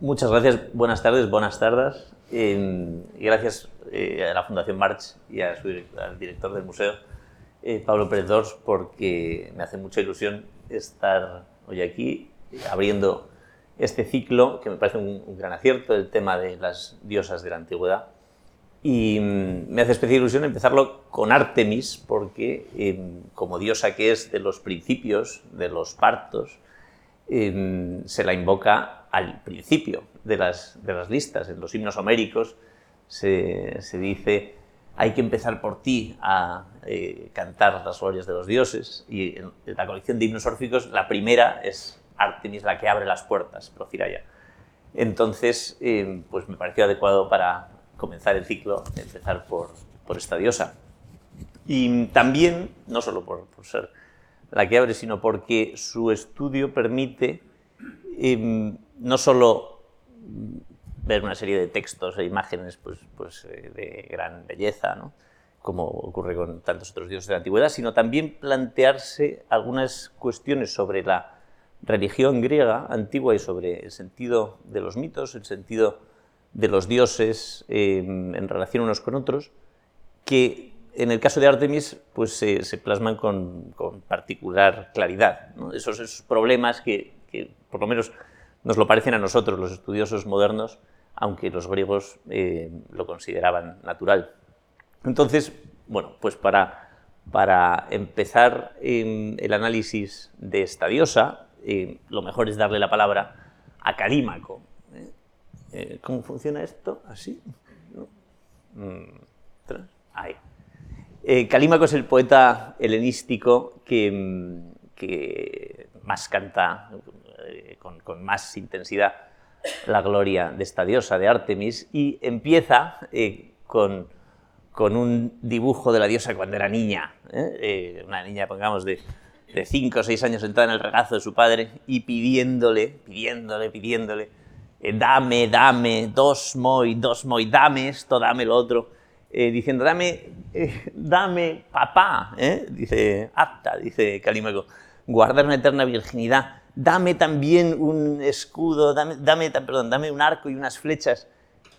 Muchas gracias, buenas tardes, buenas tardes. gracias eh, a la Fundación March y al director del museo, eh, Pablo Pérez Dors, porque me hace mucha ilusión estar hoy aquí abriendo este ciclo, que me parece un, gran acierto, el tema de las diosas de la antigüedad. Y mm, me hace especial ilusión empezarlo con Artemis, porque em, como diosa que es de los principios, de los partos, em, se la invoca al principio de las, de las listas. En los himnos homéricos se, se dice hay que empezar por ti a eh, cantar las glorias de los dioses. Y en la colección de himnos órficos, la primera es Artemis, la que abre las puertas, Prociraya. Entonces, eh, pues me pareció adecuado para comenzar el ciclo, empezar por, por esta diosa. Y también, no solo por, por, ser la que abre, sino porque su estudio permite eh, no solo ver una serie de textos e imágenes pues, pues, eh, de gran belleza, ¿no? como ocurre con tantos otros dioses de la antigüedad, sino también plantearse algunas cuestiones sobre la religión griega antigua y sobre el sentido de los mitos, el sentido de los dioses eh, en relación unos con otros, que en el caso de Artemis pues, se plasman con, particular claridad. Esos, esos, problemas que, que, por lo menos nos lo parecen a nosotros, los estudiosos modernos, aunque los griegos eh, lo consideraban natural. Entonces, bueno, pues para, para empezar el análisis de esta diosa, eh, lo mejor es darle la palabra a Calímaco. ¿eh? ¿Cómo funciona esto? ¿Así? Mm, ahí. Calímaco es el poeta helenístico que, mm, que más canta eh, con, más intensidad la gloria de esta diosa de Artemis y empieza eh, con, con, un dibujo de la diosa cuando era niña, ¿eh? una niña, pongamos, de, de cinco o seis años sentada en el regazo de su padre y pidiéndole, pidiéndole, pidiéndole, dame, dame, dos moi, dos moi, dame esto, dame lo otro, diciendo, dame, dame, papá, dice, apta, dice Calímaco, guardar una eterna virginidad, dame también un escudo, dame, perdón, dame un arco y unas flechas.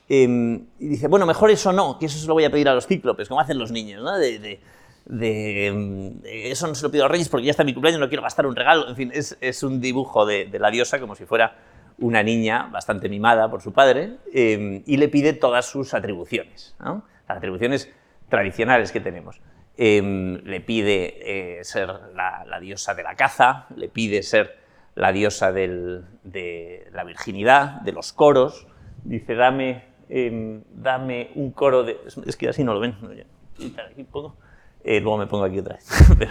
Em, y dice, bueno, mejor eso no, que eso se lo voy a pedir a los cíclopes, como hacen los niños, ¿no? Em, eso no se lo pido a reyes porque ya está mi cumpleaños, no quiero gastar un regalo. En fin, es, un dibujo de, la diosa como si fuera una niña bastante mimada por su padre em, y le pide todas sus atribuciones, las atribuciones tradicionales que tenemos. le pide eh, ser la, diosa de la caza, le pide ser la diosa de la virginidad, de los coros. Dice, dame, em, dame un coro de... Es que así no lo ven. Eh, luego me pongo aquí otra vez.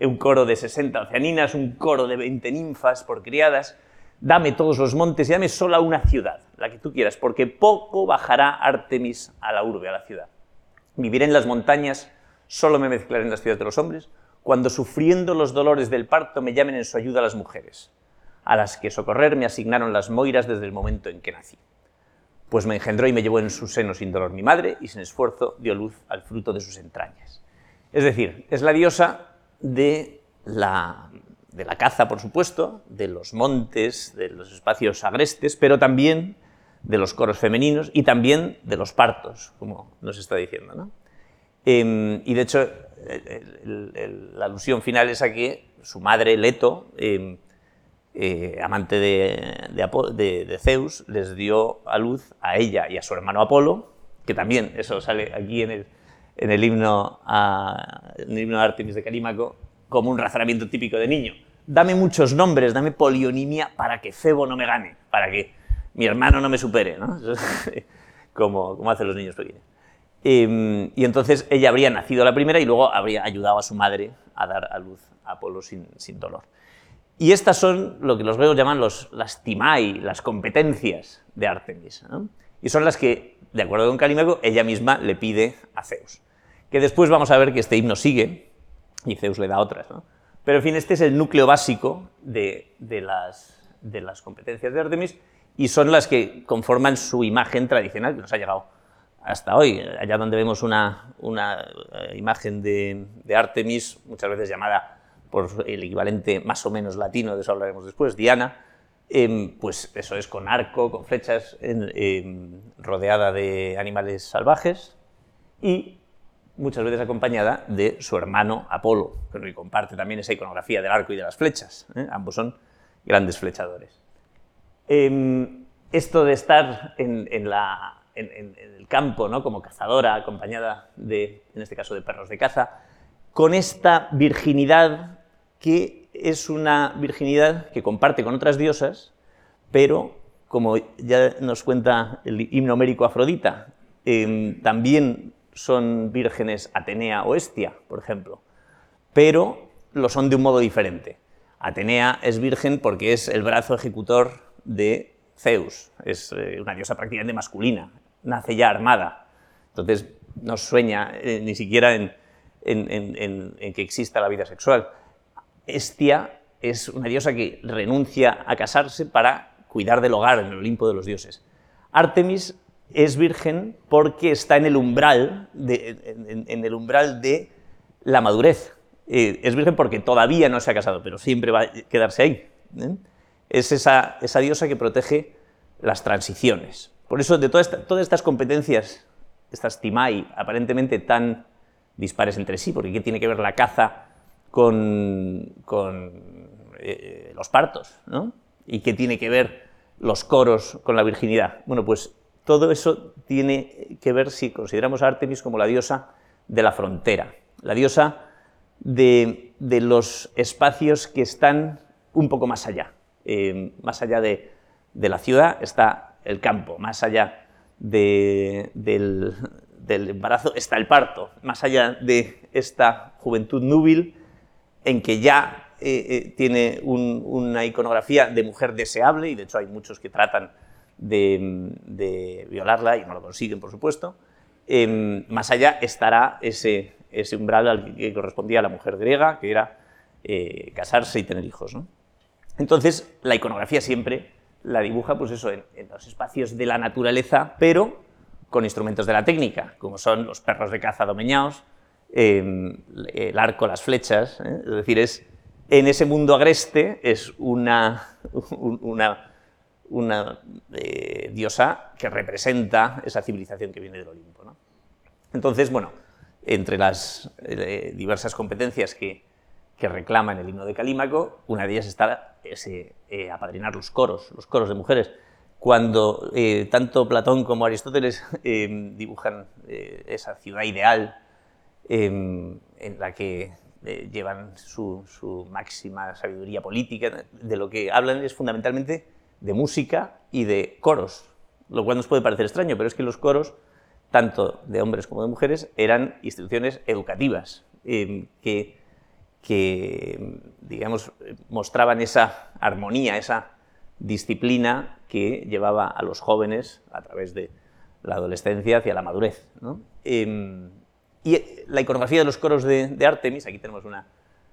Un coro de 60 oceaninas, un coro de 20 ninfas por criadas. Dame todos los montes y dame sola una ciudad, la que tú quieras, porque poco bajará Artemis a la urbe, a la ciudad. Viviré en las montañas, solo me mezclaré en las ciudades de los hombres, cuando sufriendo los dolores del parto me llamen en su ayuda las mujeres a las que socorrer me asignaron las moiras desde el momento en que nací. Pues me engendró y me llevó en su seno sin dolor mi madre, y sin esfuerzo dio luz al fruto de sus entrañas. Es decir, es la diosa de la, de la caza, por supuesto, de los montes, de los espacios agrestes, pero también de los coros femeninos y también de los partos, como nos está diciendo. ¿no? Em, y de hecho, la alusión final es a que su madre, Leto, em, eh, amante de, Zeus, les dio a luz a ella y a su hermano Apolo, que también, eso sale aquí en el, himno, a, himno de Artemis de Calímaco, como un razonamiento típico de niño. Dame muchos nombres, dame polionimia para que Febo no me gane, para que mi hermano no me supere, ¿no? como, hacen los niños pequeños. Em, y entonces ella habría nacido la primera y luego habría ayudado a su madre a dar a luz a Apolo sin dolor. Y estas son lo que los griegos llaman los, las timai, las competencias de Artemis. Y son las que, de acuerdo con Calímaco, ella misma le pide a Zeus. Que después vamos a ver que este himno sigue, y Zeus le da otras. Pero, en fin, este es el núcleo básico de, las, de las competencias de Artemis y son las que conforman su imagen tradicional que nos ha llegado hasta hoy. Allá donde vemos una, una eh, imagen de, de Artemis, muchas veces llamada por el equivalente más o menos latino, de eso hablaremos después, Diana, em, pues eso es con arco, con flechas, em, rodeada de animales salvajes y muchas veces acompañada de su hermano Apolo, que comparte también esa iconografía del arco y de las flechas. ¿eh? Ambos son grandes flechadores. Em, esto de estar en, el campo ¿no? como cazadora, acompañada de, en este caso, de perros de caza, con esta virginidad que es una virginidad que comparte con otras diosas, pero, como ya nos cuenta el himno homérico Afrodita, em, también son vírgenes Atenea o Estia, por ejemplo, pero lo son de un modo diferente. Atenea es virgen porque es el brazo ejecutor de Zeus, es eh, una diosa prácticamente masculina, nace ya armada, entonces no sueña eh, ni siquiera en, que exista la vida sexual. Estia es una diosa que renuncia a casarse para cuidar del hogar en el Olimpo de los dioses. Artemis es virgen porque está en el umbral de, en, el umbral de la madurez. Eh, es virgen porque todavía no se ha casado, pero siempre va a quedarse ahí. ¿eh? Es esa, diosa que protege las transiciones. Por eso, de todas estas competencias, estas timai, aparentemente tan dispares entre sí, porque ¿qué tiene que ver la caza con, con eh, los partos? ¿no? ¿Y qué tiene que ver los coros con la virginidad? Bueno, pues todo eso tiene que ver si consideramos a Artemis como la diosa de la frontera, la diosa de, los espacios que están un poco más allá. Eh, más allá de, la ciudad está el campo, más allá del, embarazo está el parto, más allá de esta juventud núbil en que ya eh, eh, tiene una iconografía de mujer deseable, y de hecho hay muchos que tratan de, violarla, y no lo consiguen, por supuesto, em, más allá estará ese, umbral al que correspondía a la mujer griega, que era eh, casarse y tener hijos. Entonces, la iconografía siempre la dibuja pues eso, en, los espacios de la naturaleza, pero con instrumentos de la técnica, como son los perros de caza domeñados, em, el arco, las flechas, ¿eh? es decir, es, en ese mundo agreste es una, eh, diosa que representa esa civilización que viene del Olimpo. Entonces, bueno, entre las eh, diversas competencias que, que reclaman el himno de Calímaco, una de ellas está ese, apadrinar los coros, los coros de mujeres. Cuando tanto Platón como Aristóteles dibujan esa ciudad ideal en la que llevan su, su, máxima sabiduría política, de lo que hablan es fundamentalmente de música y de coros, lo cual nos puede parecer extraño, pero es que los coros, tanto de hombres como de mujeres, eran instituciones educativas em, que, que, digamos, mostraban esa armonía, esa disciplina que llevaba a los jóvenes a través de la adolescencia hacia la madurez. Em, y la iconografía de los coros de, Artemis, aquí tenemos una,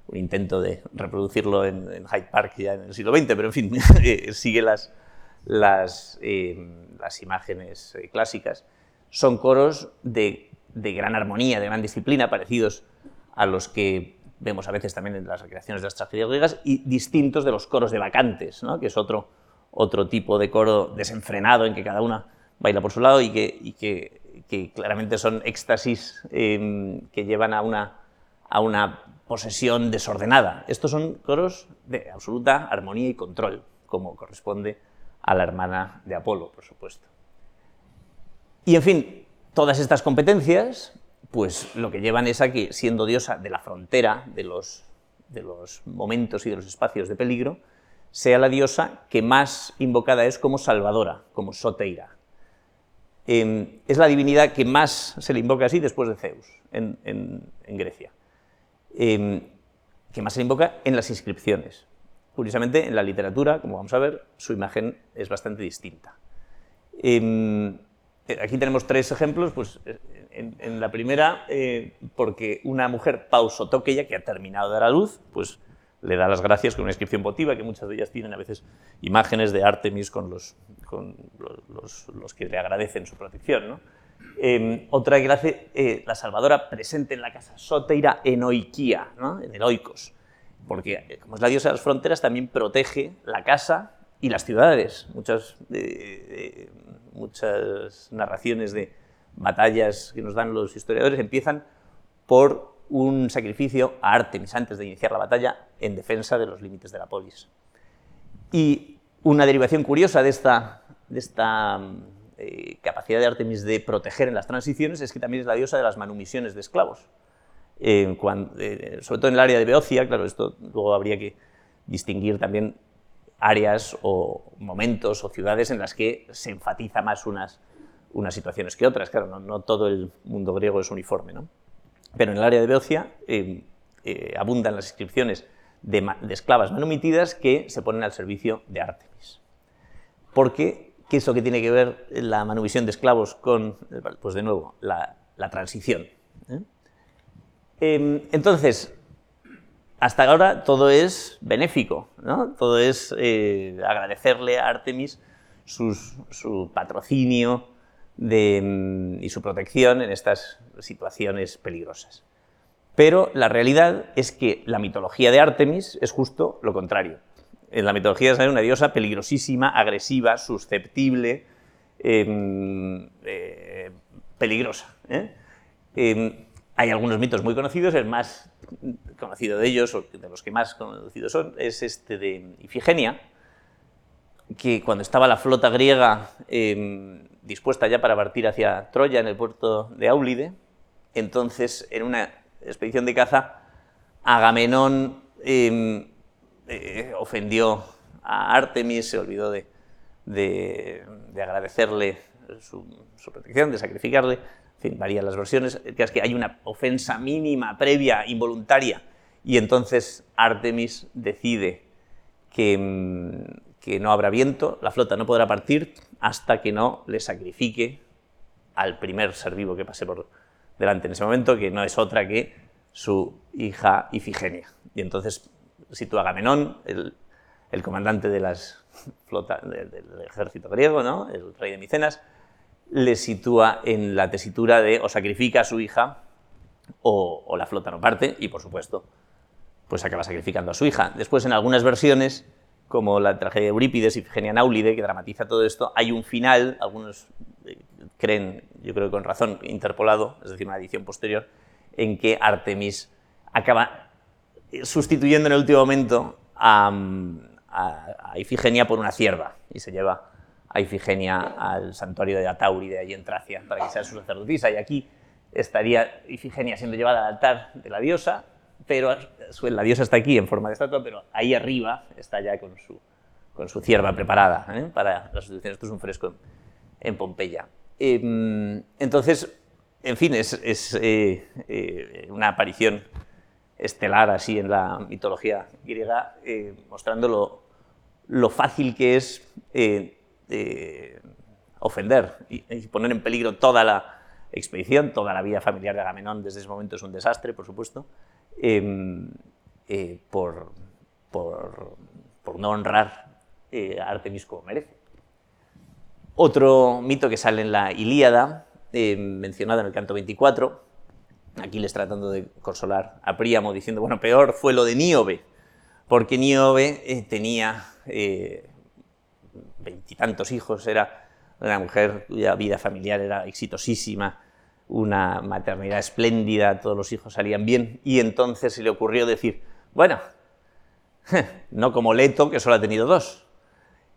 un intento de reproducirlo en, Hyde Park ya en el siglo XX, pero en fin, eh, sigue las, las, eh, las imágenes eh, clásicas. Son coros de, de, gran armonía, de gran disciplina, parecidos a los que vemos a veces también en las recreaciones de las tragedias griegas, y distintos de los coros de vacantes, ¿no? que es otro, otro tipo de coro desenfrenado en que cada una baila por su lado y que, que claramente son éxtasis que llevan a una, a una posesión desordenada. Estos son coros de absoluta armonía y control, como corresponde a la hermana de Apolo, por supuesto. Y en fin, todas estas competencias, pues lo que llevan es a que, siendo diosa de la frontera, de los, de los momentos y de los espacios de peligro, sea la diosa que más invocada es como salvadora, como soteira. Em, es la divinidad que más se le invoca así después de Zeus en Grecia. Em, que más se invoca en las inscripciones. Curiosamente, en la literatura, como vamos a ver, su imagen es bastante distinta. Em, eh, aquí tenemos tres ejemplos. Pues, en, la primera, eh, porque una mujer pausotoqueya que ha terminado de dar a luz, pues le da las gracias con una inscripción votiva, que muchas de ellas tienen a veces imágenes de Artemis con los, con los, los que le agradecen su protección. ¿no? Em, otra que hace eh, la Salvadora presente en la casa Soteira en Oikia, en el Oikos, porque eh, como es la diosa de las fronteras también protege la casa y las ciudades. Muchas, muchas narraciones de batallas que nos dan los historiadores empiezan por un sacrificio a Artemis antes de iniciar la batalla en defensa de los límites de la polis. Y una derivación curiosa de esta, de esta eh, capacidad de Artemis de proteger en las transiciones es que también es la diosa de las manumisiones de esclavos. Eh, sobre todo en el área de Beocia, claro, esto luego habría que distinguir también áreas o momentos o ciudades en las que se enfatiza más unas, unas situaciones que otras. Claro, no, todo el mundo griego es uniforme, ¿no? Pero en el área de Beocia eh, eh, abundan las inscripciones de, esclavas manumitidas que se ponen al servicio de Artemis. ¿Por qué? ¿Qué es lo que tiene que ver la manumisión de esclavos con, pues de nuevo, la, transición? ¿eh? Em, entonces, hasta ahora todo es benéfico, ¿no? todo es eh, agradecerle a Artemis su patrocinio mm, y su protección en estas situaciones peligrosas. Pero la realidad es que la mitología de Artemis es justo lo contrario. En la mitología es una diosa peligrosísima, agresiva, susceptible, em, eh, peligrosa. ¿eh? Em, hay algunos mitos muy conocidos, el más conocido de ellos, o de los que más conocidos son, es este de Ifigenia, que cuando estaba la flota griega em, dispuesta ya para partir hacia Troya en el puerto de Áulide, entonces en una expedición de caza, Agamenón em, eh, ofendió a Artemis, se olvidó de, agradecerle su, protección, de sacrificarle, en fin, varían las versiones, es que hay una ofensa mínima, previa, involuntaria, y entonces Artemis decide que, mm, que no habrá viento, la flota no podrá partir hasta que no le sacrifique al primer ser vivo que pase por delante en ese momento, que no es otra que su hija Ifigenia. Y entonces sitúa Agamenón, el, el comandante de las flota, del ejército griego, ¿no? el rey de Micenas, le sitúa en la tesitura de o sacrifica a su hija o, la flota no parte y, por supuesto, pues acaba sacrificando a su hija. Después, en algunas versiones, como la tragedia de Eurípides y Figenia Naulide, que dramatiza todo esto, hay un final, algunos eh, creen, yo creo que con razón, interpolado, es decir, una edición posterior, en que Artemis acaba sustituyendo en el último momento a, a Ifigenia por una cierva y se lleva a Ifigenia al santuario de Atauride, allí en Tracia, para que sea su sacerdotisa. Y aquí estaría Ifigenia siendo llevada al altar de la diosa, pero la diosa está aquí en forma de estatua, pero ahí arriba está ya con su, con su cierva preparada ¿eh? para la sustitución. Esto es un fresco en, Pompeya. Em, entonces, en fin, es, eh, eh, una aparición estelar así en la mitología griega, mostrando lo, lo, fácil que es ofender y, poner en peligro toda la expedición, toda la vida familiar de Agamenón desde ese momento es un desastre, por supuesto, eh, por, por, no honrar eh, a Artemis como merece. Otro mito que sale en la Ilíada, em, mencionado en el canto 24, Aquiles tratando de consolar a Príamo diciendo, bueno, peor fue lo de Níobe, porque Níobe eh, tenía veintitantos hijos, era una mujer cuya vida familiar era exitosísima, una maternidad espléndida, todos los hijos salían bien, y entonces se le ocurrió decir, bueno, no como Leto, que solo ha tenido dos.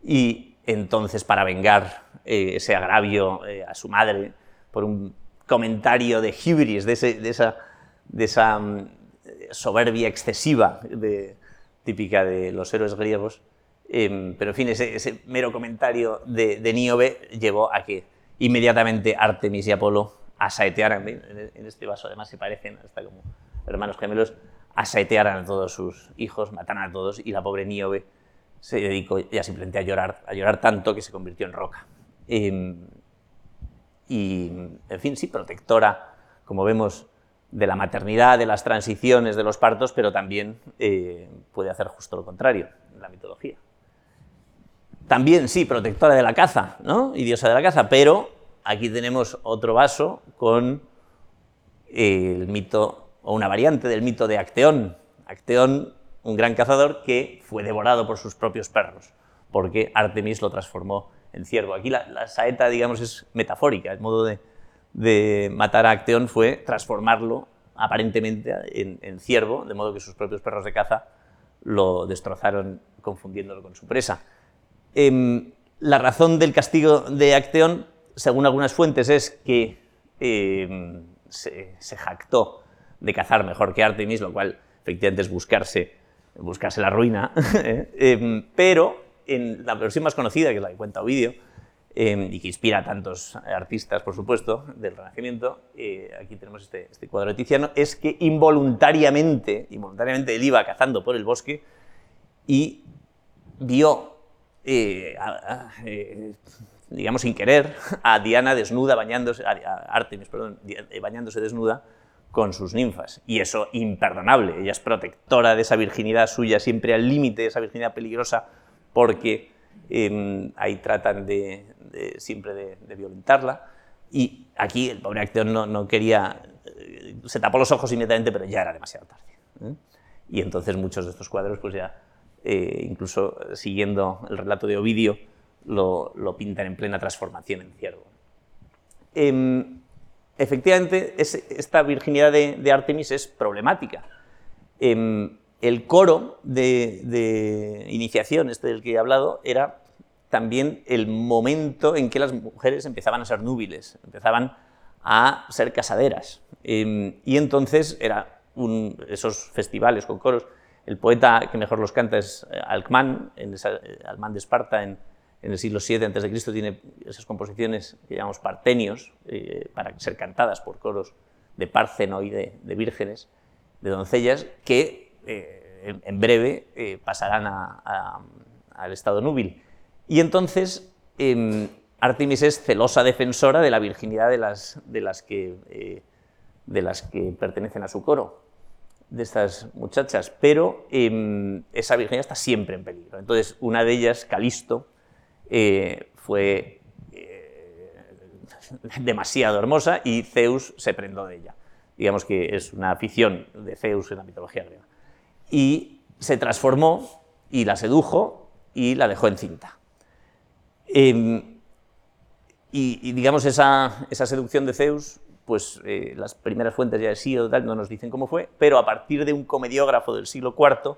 Y entonces, para vengar eh, ese agravio eh, a su madre por un comentario de esa, de esa mm, soberbia excesiva típica de los héroes griegos, Em, pero en fin, ese, mero comentario de, de, Níobe llevó a que inmediatamente Artemis y Apolo asaetearan, en, este vaso además se parecen, hasta como hermanos gemelos, asaetearan a todos sus hijos, mataran a todos y la pobre Níobe se dedicó ya simplemente a llorar, a llorar tanto que se convirtió en roca. Em, y, en fin, sí, protectora, como vemos, de la maternidad, de las transiciones, de los partos, pero también eh, puede hacer justo lo contrario en la mitología. También, sí, protectora de la caza, ¿no? Y diosa de la caza, pero aquí tenemos otro vaso con el mito, o una variante del mito de Acteón. Acteón, un gran cazador que fue devorado por sus propios perros. porque Artemis lo transformó en ciervo. Aquí la, saeta, digamos, es metafórica, el modo de, matar a Acteón fue transformarlo aparentemente en, ciervo, de modo que sus propios perros de caza lo destrozaron confundiéndolo con su presa. Em, la razón del castigo de Acteón, según algunas fuentes, es que em, se, jactó de cazar mejor que Artemis, lo cual efectivamente es buscarse, buscarse la ruina, ¿eh? Em, pero en la versión más conocida, que es la que cuenta Ovidio, y que inspira a tantos artistas, por supuesto, del Renacimiento, eh, aquí tenemos este, este, cuadro de Tiziano, es que involuntariamente, involuntariamente él iba cazando por el bosque y vio, eh, eh, digamos sin querer, a Diana desnuda, bañándose, a Artemis, perdón, bañándose desnuda con sus ninfas. Y eso imperdonable. Ella es protectora de esa virginidad suya, siempre al límite de esa virginidad peligrosa, porque em, ahí tratan de, siempre de, violentarla. Y aquí el pobre actor no, no, quería, eh, se tapó los ojos inmediatamente, pero ya era demasiado tarde. ¿eh? Y entonces muchos de estos cuadros, pues ya, eh, incluso siguiendo el relato de Ovidio, lo, lo pintan en plena transformación en ciervo. Em, efectivamente, esta virginidad de, Artemis es problemática. Em, el coro de, de, iniciación, este del que he hablado, era también el momento en que las mujeres empezaban a ser núbiles, empezaban a ser casaderas. Em, y entonces era esos festivales con coros. El poeta que mejor los canta es eh, Alcmán, en eh, Alcmán de Esparta, en, el siglo VII a.C., tiene esas composiciones que llamamos partenios, eh, para ser cantadas por coros de Párceno y de, vírgenes, de doncellas, que en, breve pasarán al estado núbil. Y entonces em, Artemis es celosa defensora de la virginidad de las, de las, que, eh, de las que pertenecen a su coro, de estas muchachas, pero em, esa virginidad está siempre en peligro. Entonces, una de ellas, Calisto, eh, fue eh, demasiado hermosa y Zeus se prendó de ella. Digamos que es una afición de Zeus en la mitología griega. Y se transformó y la sedujo y la dejó encinta. Em, y, digamos, esa, seducción de Zeus, pues eh, las primeras fuentes ya de sí o tal no nos dicen cómo fue, pero a partir de un comediógrafo del siglo IV,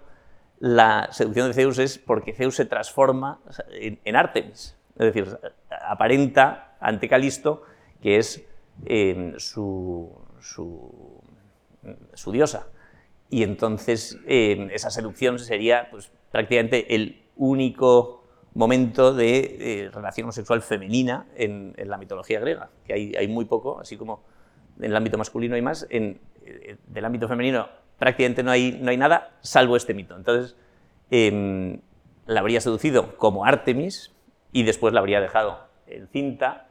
la seducción de Zeus es porque Zeus se transforma en, Artemis, es decir, aparenta ante Calisto que es em, su, diosa. Y entonces em, esa seducción sería pues, prácticamente el único momento de relación homosexual femenina en, la mitología griega, que hay, muy poco, así como en el ámbito masculino hay más, en, eh, del ámbito femenino prácticamente no hay, no hay nada, salvo este mito. Entonces, em, la habría seducido como Artemis y después la habría dejado en cinta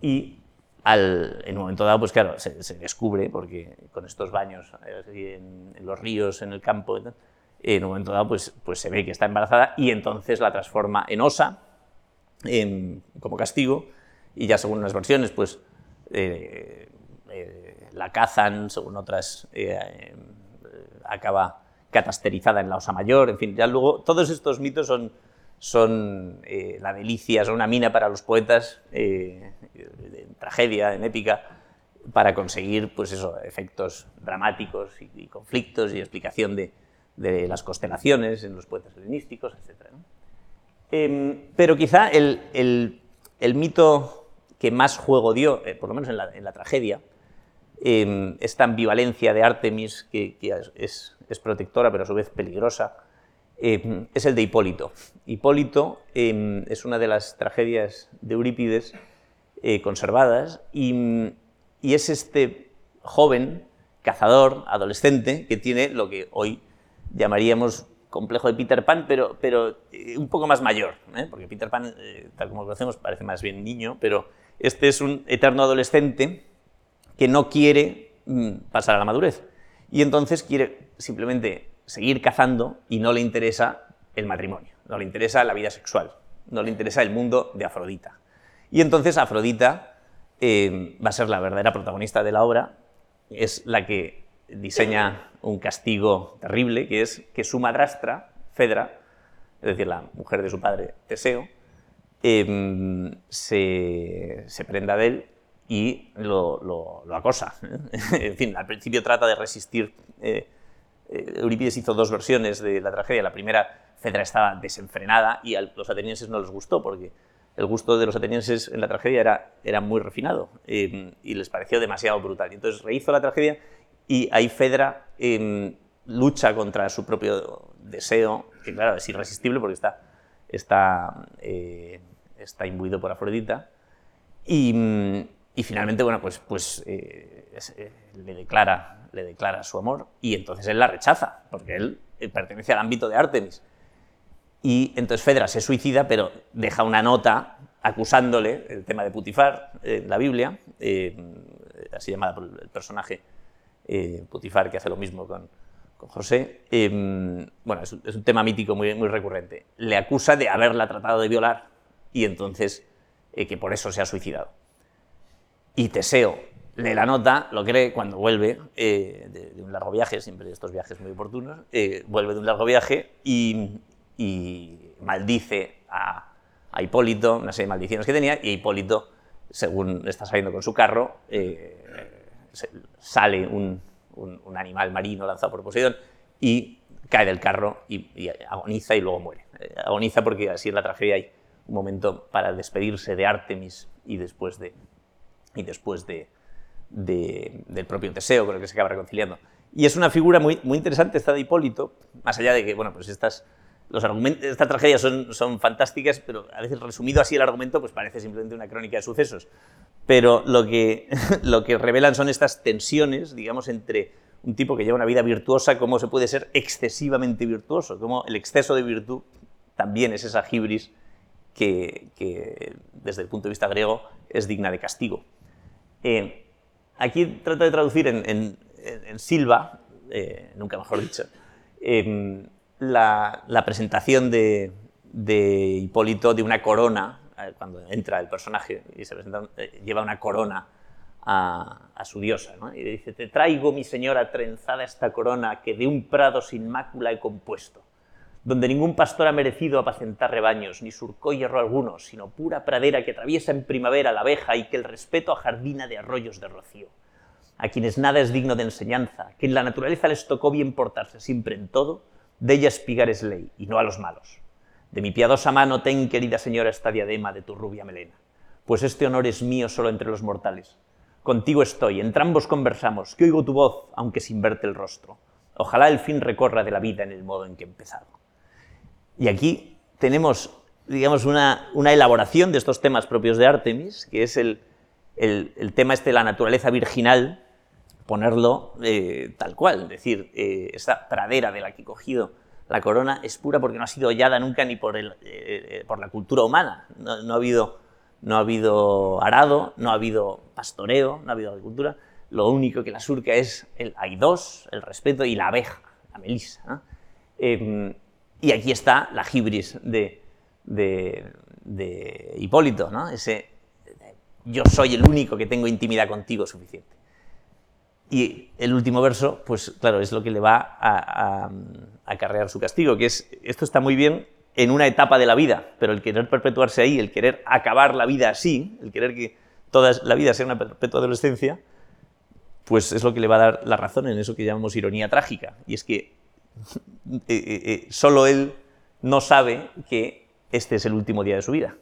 y al, en un momento dado, pues claro, se, descubre, porque con estos baños en, los ríos, en el campo, en un momento dado pues, pues se ve que está embarazada y entonces la transforma en osa como castigo y ya según unas versiones pues eh, eh, la cazan, según otras eh, acaba catasterizada en la osa mayor, en fin, ya luego todos estos mitos son, son la delicia, son una mina para los poetas en tragedia, en épica, para conseguir pues efectos dramáticos y conflictos y explicación de, de las constelaciones en los poetas helenísticos, etc. Em, pero quizá el, el, mito que más juego dio, eh, por lo menos en la tragedia, em, esta ambivalencia de Artemis, que, es, es, protectora pero a su vez peligrosa, em, es el de Hipólito. Hipólito es una de las tragedias de Eurípides eh, conservadas y, y es este joven cazador, adolescente, que tiene lo que hoy llamaríamos complejo de Peter Pan, pero, pero eh, un poco más mayor, ¿eh? porque Peter Pan, eh, tal como lo conocemos, parece más bien niño, pero este es un eterno adolescente que no quiere mm, pasar a la madurez. Y entonces quiere simplemente seguir cazando y no le interesa el matrimonio, no le interesa la vida sexual, no le interesa el mundo de Afrodita. Y entonces Afrodita va a ser la verdadera protagonista de la obra, es la que diseña un castigo terrible, que es que su madrastra, Fedra, es decir, la mujer de su padre, Teseo, em, se, prenda de él y lo, acosa. en fin, al principio trata de resistir. Eh, eh, Eurípides hizo dos versiones de la tragedia. La primera, Fedra estaba desenfrenada y a los atenienses no les gustó porque el gusto de los atenienses en la tragedia era, era muy refinado em, y les pareció demasiado brutal. Entonces rehizo la tragedia y ahí Fedra em, lucha contra su propio deseo, que claro, es irresistible porque está, está, eh, está imbuido por Afrodita. Y, y finalmente, bueno, pues, pues eh, eh, le, declara, le declara su amor y entonces él la rechaza, porque él pertenece al ámbito de Artemis. Y entonces Fedra se suicida, pero deja una nota acusándole el tema de Putifar en la Biblia, así llamada por el personaje Putifar, que hace lo mismo con, con José, em, bueno, es, un tema mítico muy, muy recurrente. Le acusa de haberla tratado de violar y entonces eh, que por eso se ha suicidado. Y Teseo lee la nota, lo cree cuando vuelve eh, de, un largo viaje, siempre estos viajes muy oportunos, eh, vuelve de un largo viaje y, maldice a, Hipólito, una serie de maldiciones que tenía, y Hipólito, según está saliendo con su carro, sale un, animal marino lanzado por Poseidón, y cae del carro y, agoniza y luego muere. Eh, agoniza porque así en la tragedia hay un momento para despedirse de Artemis y después de y después de, del propio Teseo con el que se acaba reconciliando. Y es una figura muy, muy interesante esta de Hipólito, más allá de que, bueno, pues estas, los argumentos, esta tragedia son, son fantásticas, pero a veces resumido así el argumento, pues parece simplemente una crónica de sucesos pero lo que, lo que revelan son estas tensiones, digamos, entre un tipo que lleva una vida virtuosa, cómo se puede ser excesivamente virtuoso, cómo el exceso de virtud también es esa hibris que, desde el punto de vista griego, es digna de castigo. Eh, aquí trato de traducir en, Silva, eh, nunca mejor dicho, em, la, presentación de, Hipólito de una corona cuando entra el personaje y se presenta, eh, lleva una corona a, su diosa, y le dice, te traigo, mi señora, trenzada esta corona que de un prado sin mácula he compuesto, donde ningún pastor ha merecido apacentar rebaños, ni surcó hierro alguno, sino pura pradera que atraviesa en primavera la abeja y que el respeto jardina de arroyos de rocío. A quienes nada es digno de enseñanza, que en la naturaleza les tocó bien portarse siempre en todo, de ella espigar es ley, y no a los malos. De mi piadosa mano ten, querida señora, esta diadema de tu rubia melena, pues este honor es mío solo entre los mortales. Contigo estoy, entrambos conversamos, que oigo tu voz, aunque sin verte el rostro. Ojalá el fin recorra de la vida en el modo en que he empezado. Y aquí tenemos, digamos, una, elaboración de estos temas propios de Artemis, que es el, tema este de la naturaleza virginal, ponerlo eh, tal cual, es decir, eh, esta pradera de la que he cogido la corona es pura porque no ha sido hollada nunca ni por, el, eh, por la cultura humana. No, ha habido, no ha habido arado, no ha habido pastoreo, no ha habido agricultura. Lo único que la surca es el dos, el respeto y la abeja, la melisa. Em, y aquí está la hibris de, de, Hipólito, ¿no? ese yo soy el único que tengo intimidad contigo suficiente. Y el último verso, pues claro, es lo que le va a, acarrear su castigo, que es, esto está muy bien en una etapa de la vida, pero el querer perpetuarse ahí, el querer acabar la vida así, el querer que toda la vida sea una perpetua adolescencia, pues es lo que le va a dar la razón en eso que llamamos ironía trágica. Y es que eh, eh, eh, solo él no sabe que este es el último día de su vida.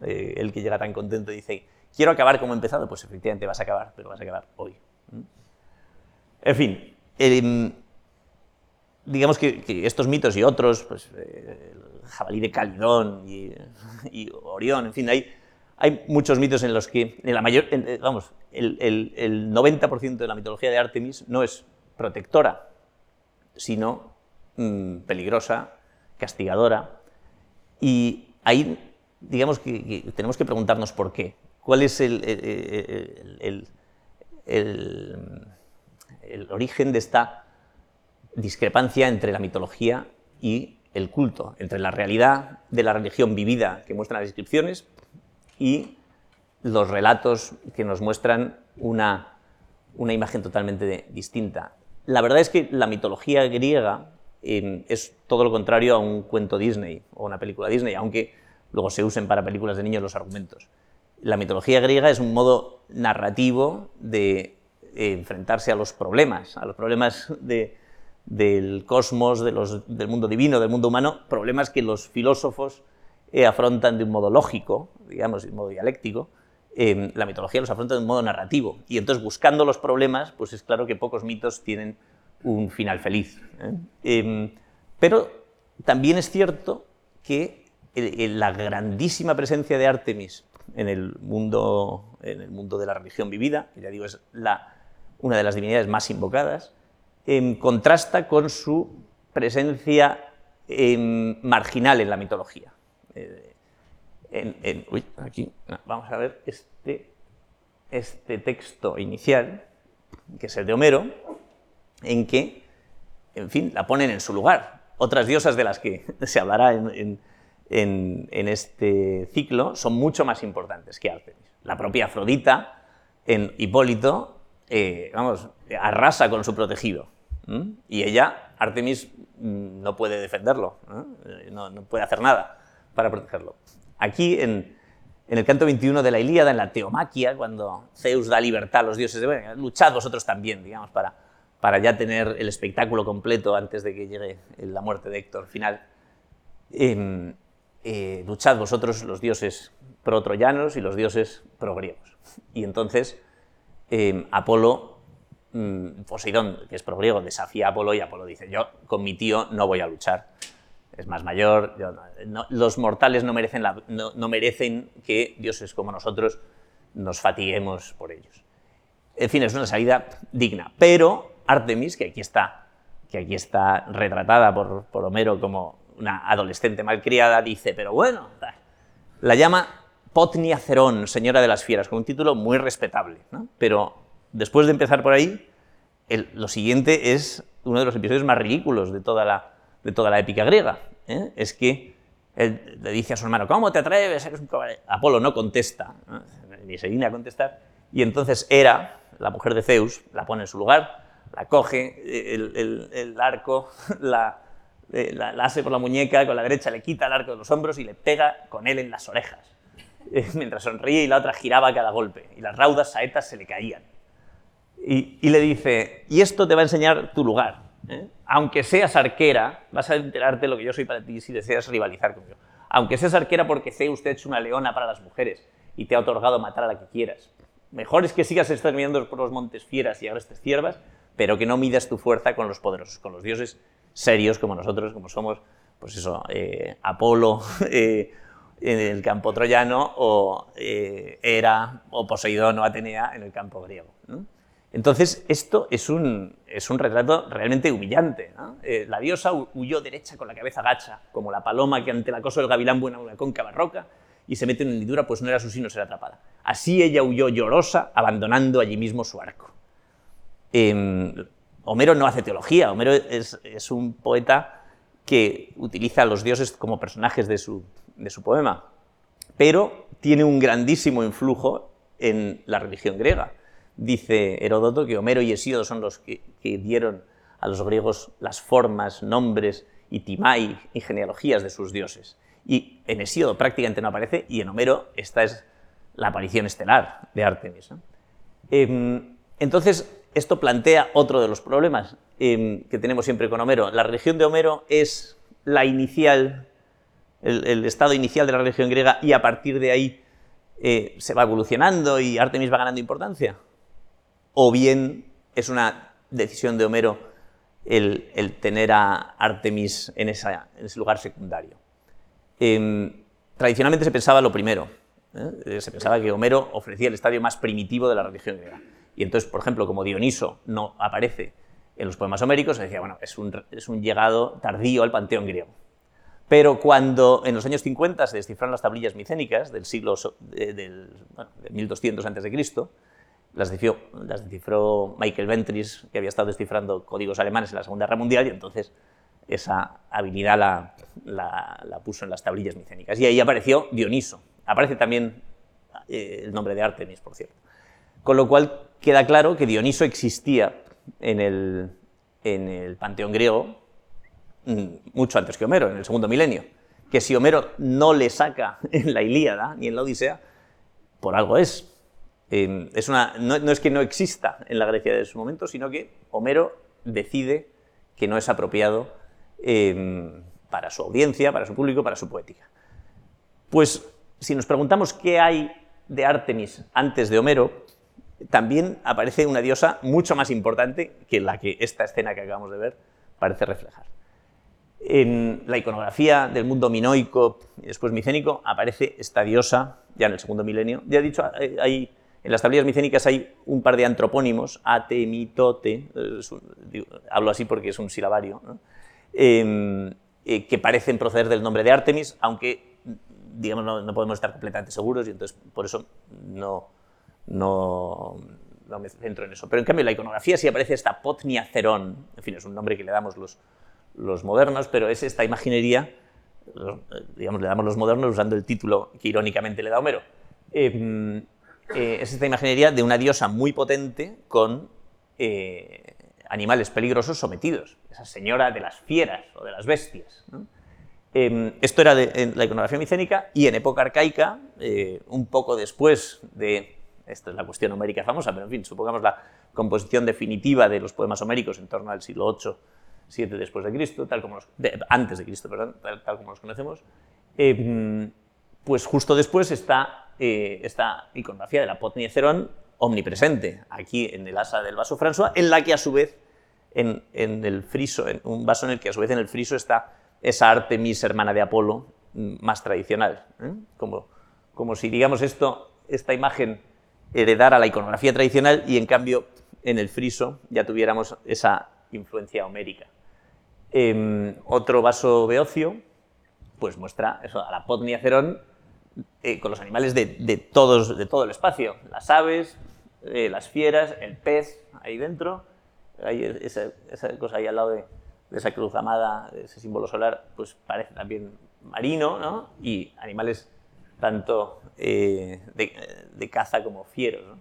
el que llega tan contento y dice, quiero acabar como he empezado, pues efectivamente vas a acabar, pero vas a acabar hoy. En fin, em, digamos que, estos mitos y otros, pues, el jabalí de Calidón y, Orión, en fin, hay, muchos mitos en los que, en la mayor, eh, vamos, el, 90% de la mitología de Artemis no es protectora, sino mm, peligrosa, castigadora. Y ahí, digamos que, tenemos que preguntarnos por qué. ¿Cuál es el, el origen de esta discrepancia entre la mitología y el culto, entre la realidad de la religión vivida que muestran las inscripciones y los relatos que nos muestran una, imagen totalmente distinta. La verdad es que la mitología griega em, es todo lo contrario a un cuento Disney o una película Disney, aunque luego se usen para películas de niños los argumentos. La mitología griega es un modo narrativo de eh, enfrentarse a los problemas, a los problemas del cosmos, del mundo divino, del mundo humano, problemas que los filósofos eh, afrontan de un modo lógico, digamos, de un modo dialéctico, em, la mitología los afronta de un modo narrativo. Y entonces, buscando los problemas, pues es claro que pocos mitos tienen un final feliz. ¿eh? Em, pero también es cierto que la grandísima presencia de Artemis en el mundo, en el mundo de la religión vivida, que ya digo es la, una de las divinidades más invocadas, em, contrasta con su presencia marginal en la mitología. Aquí, vamos a ver este, este texto inicial, que es el de Homero, en que, en fin, la ponen en su lugar. Otras diosas de las que se hablará en, este ciclo son mucho más importantes que Artemis. La propia Afrodita, en Hipólito, eh, vamos, arrasa con su protegido. Y ella, Artemis, mm, no puede defenderlo, eh, no puede hacer nada para protegerlo. Aquí, en, el canto 21 de la Ilíada, en la Teomaquia, cuando Zeus da libertad a los dioses, de, bueno, luchad vosotros también, digamos, para, para ya tener el espectáculo completo antes de que llegue la muerte de Héctor final. Em, eh, luchad vosotros los dioses pro-troyanos y los dioses pro-griegos. Y entonces em, Apolo, mm, Poseidón, que es pro-griego, desafía a Apolo y Apolo dice, yo con mi tío no voy a luchar es más mayor, los mortales no merecen, no, merecen que dioses como nosotros nos fatiguemos por ellos. En fin, es una salida digna. Pero Artemis, que aquí está, que aquí está retratada por, por Homero como una adolescente malcriada, dice, pero bueno, la llama Potnia Cerón, señora de las fieras, con un título muy respetable. Pero después de empezar por ahí, lo siguiente es uno de los episodios más ridículos de toda la, de toda la épica griega. ¿eh? Es que él le dice a su hermano, ¿cómo te atreves? Eres un Apolo no contesta, ni se digna a contestar, y entonces Hera, la mujer de Zeus, la pone en su lugar, la coge, el, arco, la, eh, la, la, hace por la muñeca, con la derecha le quita el arco de los hombros y le pega con él en las orejas, mientras sonríe y la otra giraba cada golpe, y las raudas saetas se le caían. Y, y le dice, y esto te va a enseñar tu lugar, ¿eh? Aunque seas arquera, vas a enterarte lo que yo soy para ti si deseas rivalizar conmigo. Aunque seas arquera porque Zeus te ha una leona para las mujeres y te ha otorgado matar a la que quieras. Mejor es que sigas exterminando por los montes fieras y agrestes ciervas, pero que no midas tu fuerza con los poderosos, con los dioses serios como nosotros, como somos, pues eso, eh, Apolo eh, en el campo troyano o Hera o Poseidón o Atenea en el campo griego. Entonces, esto es un, retrato realmente humillante. Eh, la diosa huyó derecha con la cabeza gacha, como la paloma que ante el acoso del gavilán buena una cóncava roca y se mete en hendidura, pues no era su sino ser atrapada. Así ella huyó llorosa, abandonando allí mismo su arco. Em, Homero no hace teología, Homero es, un poeta que utiliza a los dioses como personajes de su poema, pero tiene un grandísimo influjo en la religión griega. Dice Heródoto que Homero y Hesíodo son los que, dieron a los griegos las formas, nombres y timai y genealogías de sus dioses. Y en Hesíodo prácticamente no aparece y en Homero esta es la aparición estelar de Artemis. Em, entonces, esto plantea otro de los problemas em, que tenemos siempre con Homero. La religión de Homero es la inicial, el, estado inicial de la religión griega y a partir de ahí eh, se va evolucionando y Artemis va ganando importancia o bien es una decisión de Homero el, tener a Artemis en, ese lugar secundario. Em, tradicionalmente se pensaba lo primero, ¿eh? se pensaba que Homero ofrecía el estadio más primitivo de la religión griega. Y entonces, por ejemplo, como Dioniso no aparece en los poemas homéricos, se decía, bueno, es un, llegado tardío al panteón griego. Pero cuando en los años 50 se descifraron las tablillas micénicas del siglo de, del, bueno, de 1200 a.C., las descifró, Michael Ventris, que había estado descifrando códigos alemanes en la Segunda Guerra Mundial, y entonces esa habilidad la, puso en las tablillas micénicas. Y ahí apareció Dioniso. Aparece también eh, el nombre de Artemis, por cierto. Con lo cual queda claro que Dioniso existía en el, en el panteón griego mm, mucho antes que Homero, en el segundo milenio. Que si Homero no le saca en la Ilíada ni en la Odisea, por algo es. Em, no, es que no exista en la Grecia de su momento, sino que Homero decide que no es apropiado em, para su audiencia, para su público, para su poética. Pues si nos preguntamos qué hay de Artemis antes de Homero, también aparece una diosa mucho más importante que la que esta escena que acabamos de ver parece reflejar. En la iconografía del mundo minoico y después micénico aparece esta diosa ya en el segundo milenio. Ya he dicho, hay, en las tablillas micénicas hay un par de antropónimos, ate, mitote, hablo así porque es un silabario, em, eh, que parecen proceder del nombre de Artemis, aunque digamos, no, podemos estar completamente seguros y entonces por eso no, no, me centro en eso. Pero en cambio, en la iconografía sí aparece esta Potnia Cerón, en fin, es un nombre que le damos los, los modernos, pero es esta imaginería, digamos, le damos los modernos usando el título que irónicamente le da Homero. Em, eh, es esta imaginería de una diosa muy potente con eh, animales peligrosos sometidos, esa señora de las fieras o de las bestias. Em, esto era en la iconografía micénica y en época arcaica, eh, un poco después de esta es la cuestión homérica famosa, pero en fin, supongamos la composición definitiva de los poemas homéricos en torno al siglo VIII, VII después de Cristo, tal como los, antes de Cristo, perdón, tal, como los conocemos, em, pues justo después está eh, esta iconografía de la Potnia Cerón omnipresente, aquí en el asa del vaso François, en la que a su vez, en, el friso, en un vaso en el que a su vez en el friso está esa Artemis hermana de Apolo mm, más tradicional, ¿eh? como, como si, digamos, esto, esta imagen heredara la iconografía tradicional y en cambio en el friso ya tuviéramos esa influencia homérica. Em, otro vaso beocio pues muestra eso, a la potnia cerón eh, con los animales de, todos, de todo el espacio, las aves, eh, las fieras, el pez ahí dentro, hay esa, cosa ahí al lado de, esa cruz amada, ese símbolo solar, pues parece también marino, ¿no? Y animales tanto eh, de, caza como fieros.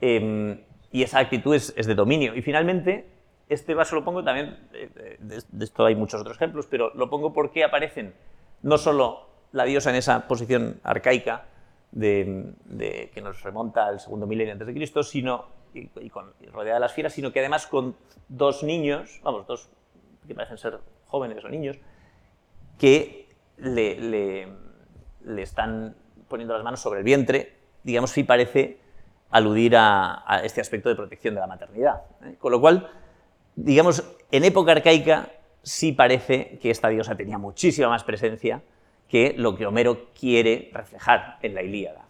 Em, y esa actitud es, de dominio. Y finalmente, este vaso lo pongo también, eh, de, esto hay muchos otros ejemplos, pero lo pongo porque aparecen no solo la diosa en esa posición arcaica de, que nos remonta al segundo milenio antes de Cristo, sino y, rodeada de las fieras, sino que además con dos niños, vamos, dos que parecen ser jóvenes o niños, que le están poniendo las manos sobre el vientre, digamos, sí parece aludir a, este aspecto de protección de la maternidad. ¿eh? Con lo cual, digamos, en época arcaica sí parece que esta diosa tenía muchísima más presencia que lo que Homero quiere reflejar en la Ilíada.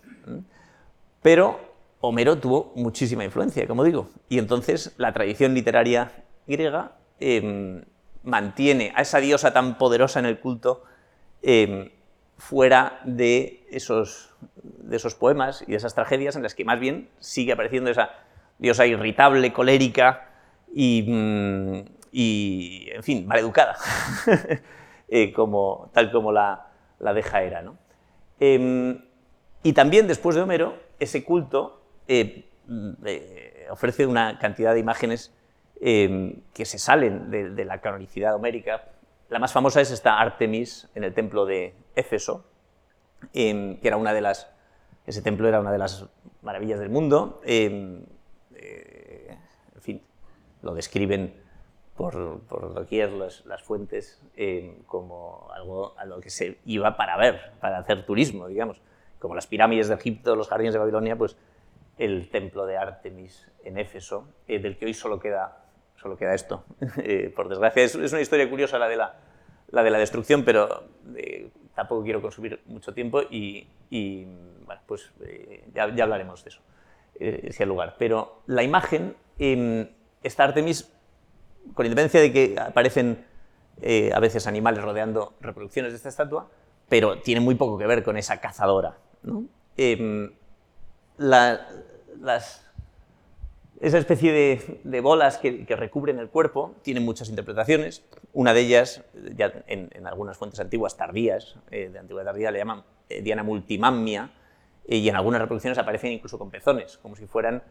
Pero Homero tuvo muchísima influencia, como digo, y entonces la tradición literaria griega em, mantiene a esa diosa tan poderosa en el culto em, fuera de esos, de esos poemas y de esas tragedias en las que más bien sigue apareciendo esa diosa irritable, colérica y, mm, en fin, maleducada, eh, como, tal como la, la deja Era. ¿no? Em, y también después de Homero, ese culto eh, mm, eh, ofrece una cantidad de imágenes em, que se salen de, de la canonicidad homérica, la más famosa es esta Artemis en el templo de Éfeso, em, que era una de las, ese templo era una de las maravillas del mundo. Eh, en fin, lo describen por, por doquier las, las fuentes em, como algo a lo que se iba para ver, para hacer turismo, digamos. Como las pirámides de Egipto, los jardines de Babilonia, pues el templo de Artemis en Éfeso, eh, del que hoy solo queda solo queda esto, eh, por desgracia. Es, una historia curiosa la de la, la, de la destrucción, pero eh, tampoco quiero consumir mucho tiempo y, bueno, pues eh, ya, hablaremos de eso, si hay lugar. Pero la imagen, está Artemis, con independencia de que aparecen a veces animales rodeando reproducciones de esta estatua, pero tiene muy poco que ver con esa cazadora. Em, las esa especie de, bolas que, recubren el cuerpo tiene muchas interpretaciones. Una de ellas, ya en, algunas fuentes antiguas, tardías, eh, de antigüedad tardía, le llaman eh, Diana multimamia, eh, y en algunas reproducciones aparecen incluso con pezones, como si fueran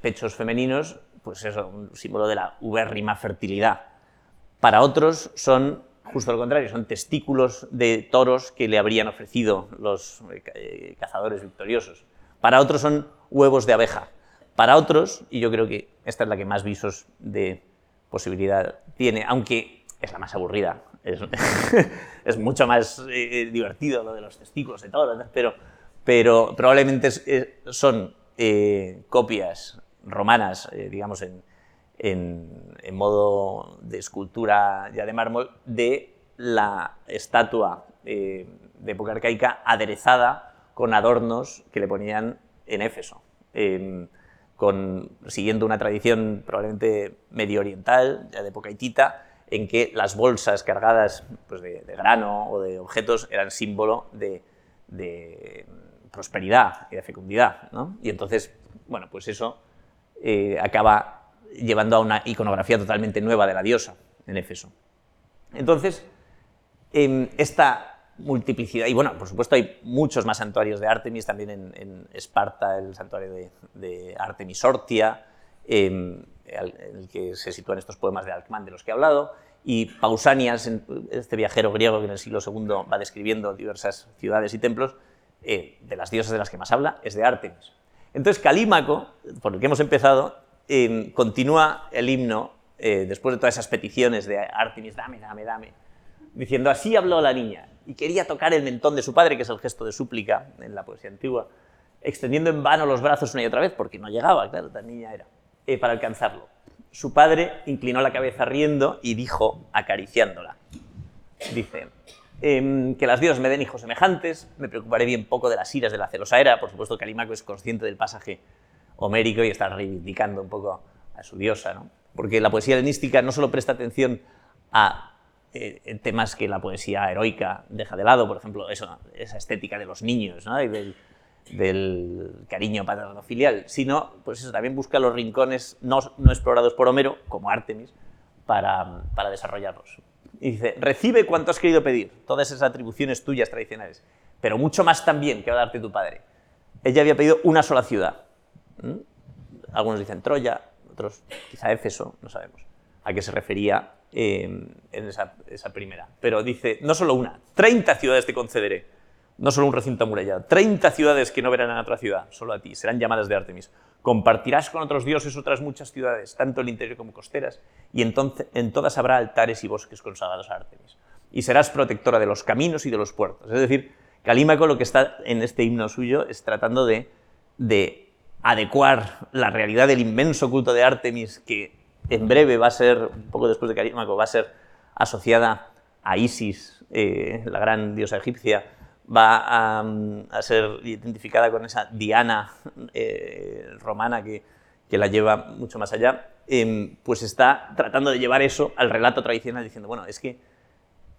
pechos femeninos, pues eso, un símbolo de la ubérrima fertilidad. Para otros son justo lo contrario, son testículos de toros que le habrían ofrecido los eh, cazadores victoriosos. Para otros son huevos de abeja. Para otros, y yo creo que esta es la que más visos de posibilidad tiene, aunque es la más aburrida, es, mucho más eh, divertido lo de los testículos de toros, pero, pero probablemente son eh, copias romanas, digamos, en, modo de escultura ya de mármol, de la estatua eh, de época arcaica aderezada con adornos que le ponían en Éfeso, con, siguiendo una tradición probablemente medio oriental, ya de época hitita, en que las bolsas cargadas pues, de, grano o de objetos eran símbolo de, prosperidad y de fecundidad. Y entonces, bueno, pues eso eh, acaba llevando a una iconografía totalmente nueva de la diosa en Éfeso. Entonces, em, esta multiplicidad, y bueno, por supuesto hay muchos más santuarios de Artemis, también en, Esparta el santuario de, Artemis Ortia, em, en el que se sitúan estos poemas de Alcmán de los que he hablado, y Pausanias, este viajero griego que en el siglo II va describiendo diversas ciudades y templos, eh, de las diosas de las que más habla, es de Artemis. Entonces Calímaco, por el que hemos empezado, continúa el himno, eh, después de todas esas peticiones de Artemis, dame, dame, dame, diciendo, así habló la niña, y quería tocar el mentón de su padre, que es el gesto de súplica en la poesía antigua, extendiendo en vano los brazos una y otra vez, porque no llegaba, claro, tan niña era, eh, para alcanzarlo. Su padre inclinó la cabeza riendo y dijo, acariciándola, dice, em, que las diosas me den hijos semejantes, me preocuparé bien poco de las iras de la celosa era, por supuesto que Calímaco es consciente del pasaje homérico y está reivindicando un poco a su diosa. Porque la poesía helenística no solo presta atención a eh, temas que la poesía heroica deja de lado, por ejemplo, esa estética de los niños y del, cariño paterno-filial, sino pues eso, también busca los rincones no, no explorados por Homero, como Artemis, para, para desarrollarlos. Y dice, recibe cuanto has querido pedir, todas esas atribuciones tuyas tradicionales, pero mucho más también que va a darte tu padre. Ella había pedido una sola ciudad, ¿Mm? Algunos dicen Troya, otros quizá Éfeso, no sabemos a qué se refería eh, en esa, primera. Pero dice, no solo una, 30 ciudades te concederé, no solo un recinto amurallado, 30 ciudades que no verán a otra ciudad, solo a ti, serán llamadas de Artemis. Compartirás con otros dioses otras muchas ciudades, tanto el interior como costeras, y entonces en todas habrá altares y bosques consagrados a Artemis. Y serás protectora de los caminos y de los puertos. Es decir, Calímaco lo que está en este himno suyo es tratando de, de adecuar la realidad del inmenso culto de Artemis, que en breve va a ser, un poco después de Carímaco, va a ser asociada a Isis, eh, la gran diosa egipcia, va a, ser identificada con esa Diana eh, romana que, que, la lleva mucho más allá, em, pues está tratando de llevar eso al relato tradicional, diciendo, bueno, es que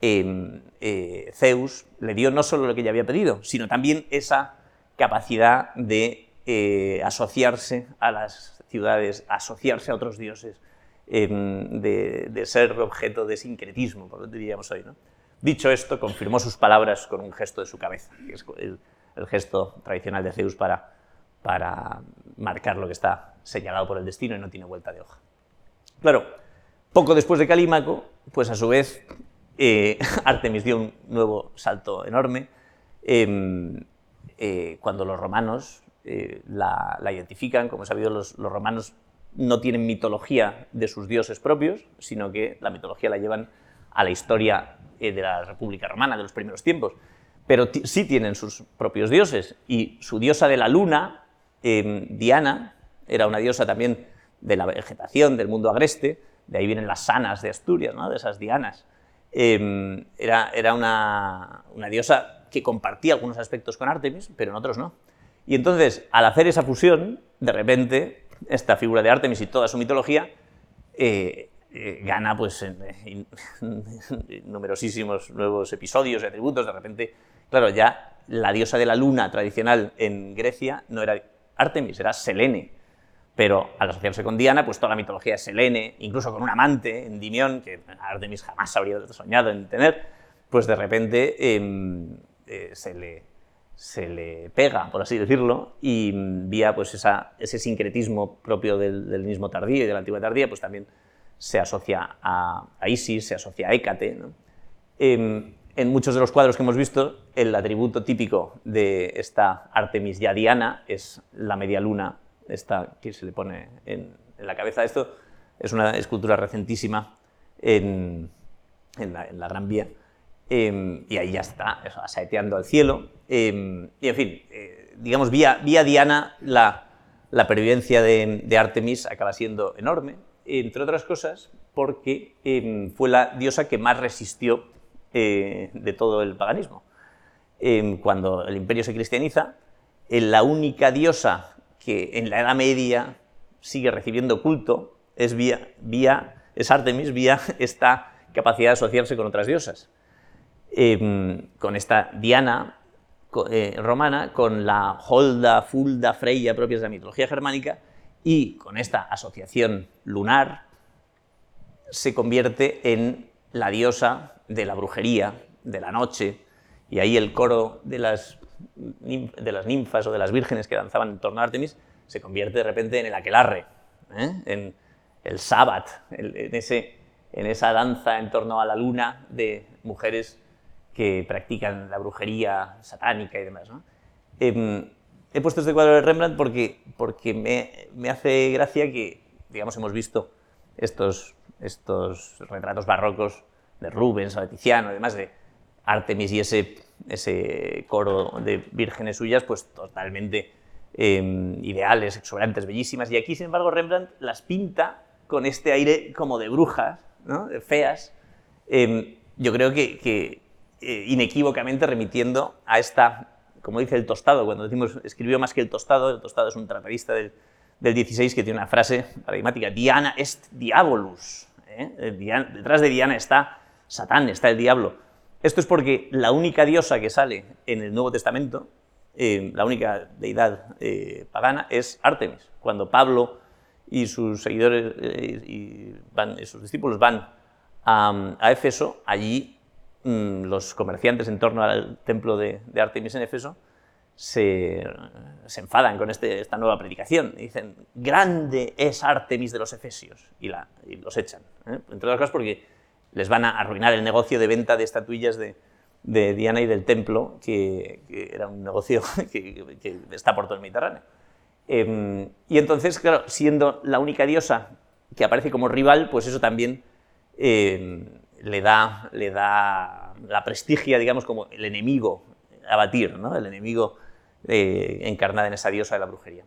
em, eh, Zeus le dio no solo lo que ya había pedido, sino también esa capacidad de eh, asociarse a las ciudades, asociarse a otros dioses, em, de, ser objeto de sincretismo, por lo que diríamos hoy. ¿no? Dicho esto, confirmó sus palabras con un gesto de su cabeza, que es el, gesto tradicional de Zeus para, para marcar lo que está señalado por el destino y no tiene vuelta de hoja. Claro, poco después de Calímaco, pues a su vez eh, Artemis dio un nuevo salto enorme em, eh, cuando los romanos eh, la, identifican. Como sabido, los, romanos no tienen mitología de sus dioses propios, sino que la mitología la llevan a la historia eh, de la República Romana, de los primeros tiempos. Pero sí tienen sus propios dioses, y su diosa de la luna, em, Diana, era una diosa también de la vegetación, del mundo agreste, de ahí vienen las sanas de Asturias, ¿no? de esas dianas. Em, era era una, una, diosa que compartía algunos aspectos con Artemis, pero en otros no. Y entonces, al hacer esa fusión, de repente, esta figura de Artemis y toda su mitología eh, eh, gana pues, en, numerosísimos nuevos episodios y atributos. De repente, claro, ya la diosa de la luna tradicional en Grecia no era Artemis, era Selene. Pero al asociarse con Diana, pues toda la mitología es Selene, incluso con un amante, Endymión, que Artemis jamás habría soñado en tener, pues de repente em, eh, se le se le pega, por así decirlo, y vía pues ese sincretismo propio del, mismo tardío y de la antigua tardía, pues también se asocia a, Isis, se asocia a Hécate. Em, en muchos de los cuadros que hemos visto, el atributo típico de esta Artemis ya Diana es la media luna, esta que se le pone en, la cabeza. Esto es una escultura recentísima en, la, Gran Vía. Em, y ahí ya está, eso, al cielo. Em, y en fin, eh, digamos, vía, Diana, la, pervivencia de, Artemis acaba siendo enorme, entre otras cosas porque em, fue la diosa que más resistió eh, de todo el paganismo. Em, cuando el imperio se cristianiza, la única diosa que en la Edad Media sigue recibiendo culto es, vía, vía, es Artemis, vía esta capacidad de asociarse con otras diosas. Em, con esta Diana eh, romana, con la Holda, Fulda, Freya propias de la mitología germánica, y con esta asociación lunar se convierte en la diosa de la brujería, de la noche, y ahí el coro de las, ninfas o de las vírgenes que danzaban en torno a Artemis se convierte de repente en el aquelarre, ¿eh? en el sábat, en esa danza en torno a la luna de mujeres que practican la brujería satánica y demás. Em, he puesto este cuadro de Rembrandt porque, porque me, me, hace gracia que, digamos, hemos visto estos, estos retratos barrocos de Rubens de Tiziano, además de Artemis y ese, ese coro de vírgenes suyas, pues totalmente em, ideales, exuberantes, bellísimas. Y aquí, sin embargo, Rembrandt las pinta con este aire como de brujas, ¿no? de feas. Em, yo creo que, que eh, inequívocamente remitiendo a esta, como dice el tostado, cuando decimos escribió más que el tostado, el tostado es un tratadista del, del 16 que tiene una frase paradigmática, Diana est diabolus. ¿eh? detrás de Diana está Satán, está el diablo. Esto es porque la única diosa que sale en el Nuevo Testamento, eh, la única deidad pagana, es Artemis. Cuando Pablo y sus seguidores y, sus discípulos van a, a Éfeso, allí Mm, los comerciantes en torno al templo de, Artemis en Éfeso se, enfadan con este, esta nueva predicación. Dicen, grande es Artemis de los Efesios, y, la, los echan. ¿eh? Entre otras cosas porque les van a arruinar el negocio de venta de estatuillas de, Diana y del templo, que, era un negocio que, está por todo el Mediterráneo. Em, y entonces, claro, siendo la única diosa que aparece como rival, pues eso también em, le da, le da la prestigia, digamos, como el enemigo a batir, ¿no? el enemigo eh, encarnado en esa diosa de la brujería.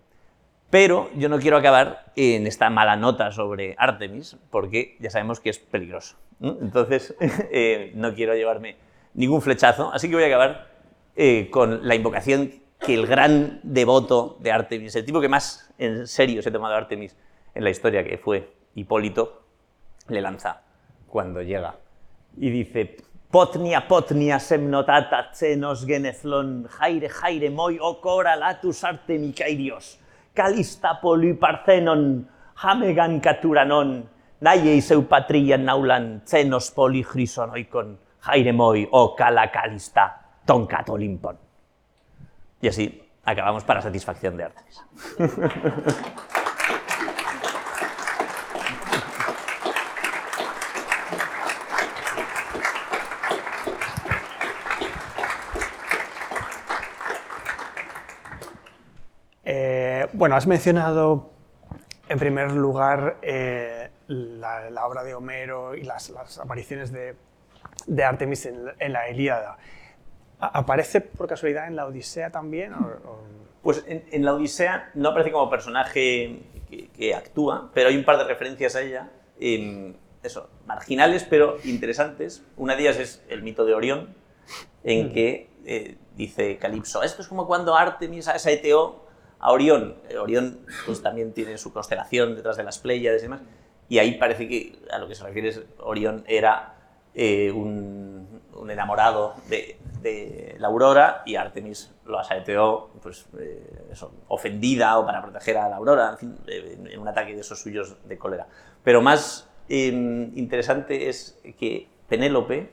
Pero yo no quiero acabar en esta mala nota sobre Artemis, porque ya sabemos que es peligroso. Entonces, eh, no quiero llevarme ningún flechazo, así que voy a acabar eh, con la invocación que el gran devoto de Artemis, el tipo que más en serio se ha tomado Artemis en la historia, que fue Hipólito, le lanza cuando llega y dice, Potnia, potnia, semnotata, tsenos, genezlon, jaire, jaire, moi, okora, latus, arte, mikairios, kalista, parthenon, jamegan, katuranon, naie, seu patria, naulan, tsenos, oikon, jaire, moi, okala, kalista, tonkat, olimpon. Y así acabamos para satisfacción de Artemis. Bueno, has mencionado en primer lugar eh, la, obra de Homero y las, apariciones de, Artemis en, la Ilíada. ¿Aparece por casualidad en la Odisea también? Pues en, la Odisea no aparece como personaje que, actúa, pero hay un par de referencias a ella, eso, marginales pero interesantes. Una de ellas es el mito de Orión, en mm. que eh, dice Calipso, esto es como cuando Artemis a esa ETO a Orión. Eh, Orión pues, también tiene su constelación detrás de las Pléyades y demás, y ahí parece que a lo que se refiere es Orión era eh, un, enamorado de, la aurora y Artemis lo asaeteó pues, eh, ofendida o para proteger a la aurora, en, en, un ataque de esos suyos de cólera. Pero más em, interesante es que Penélope,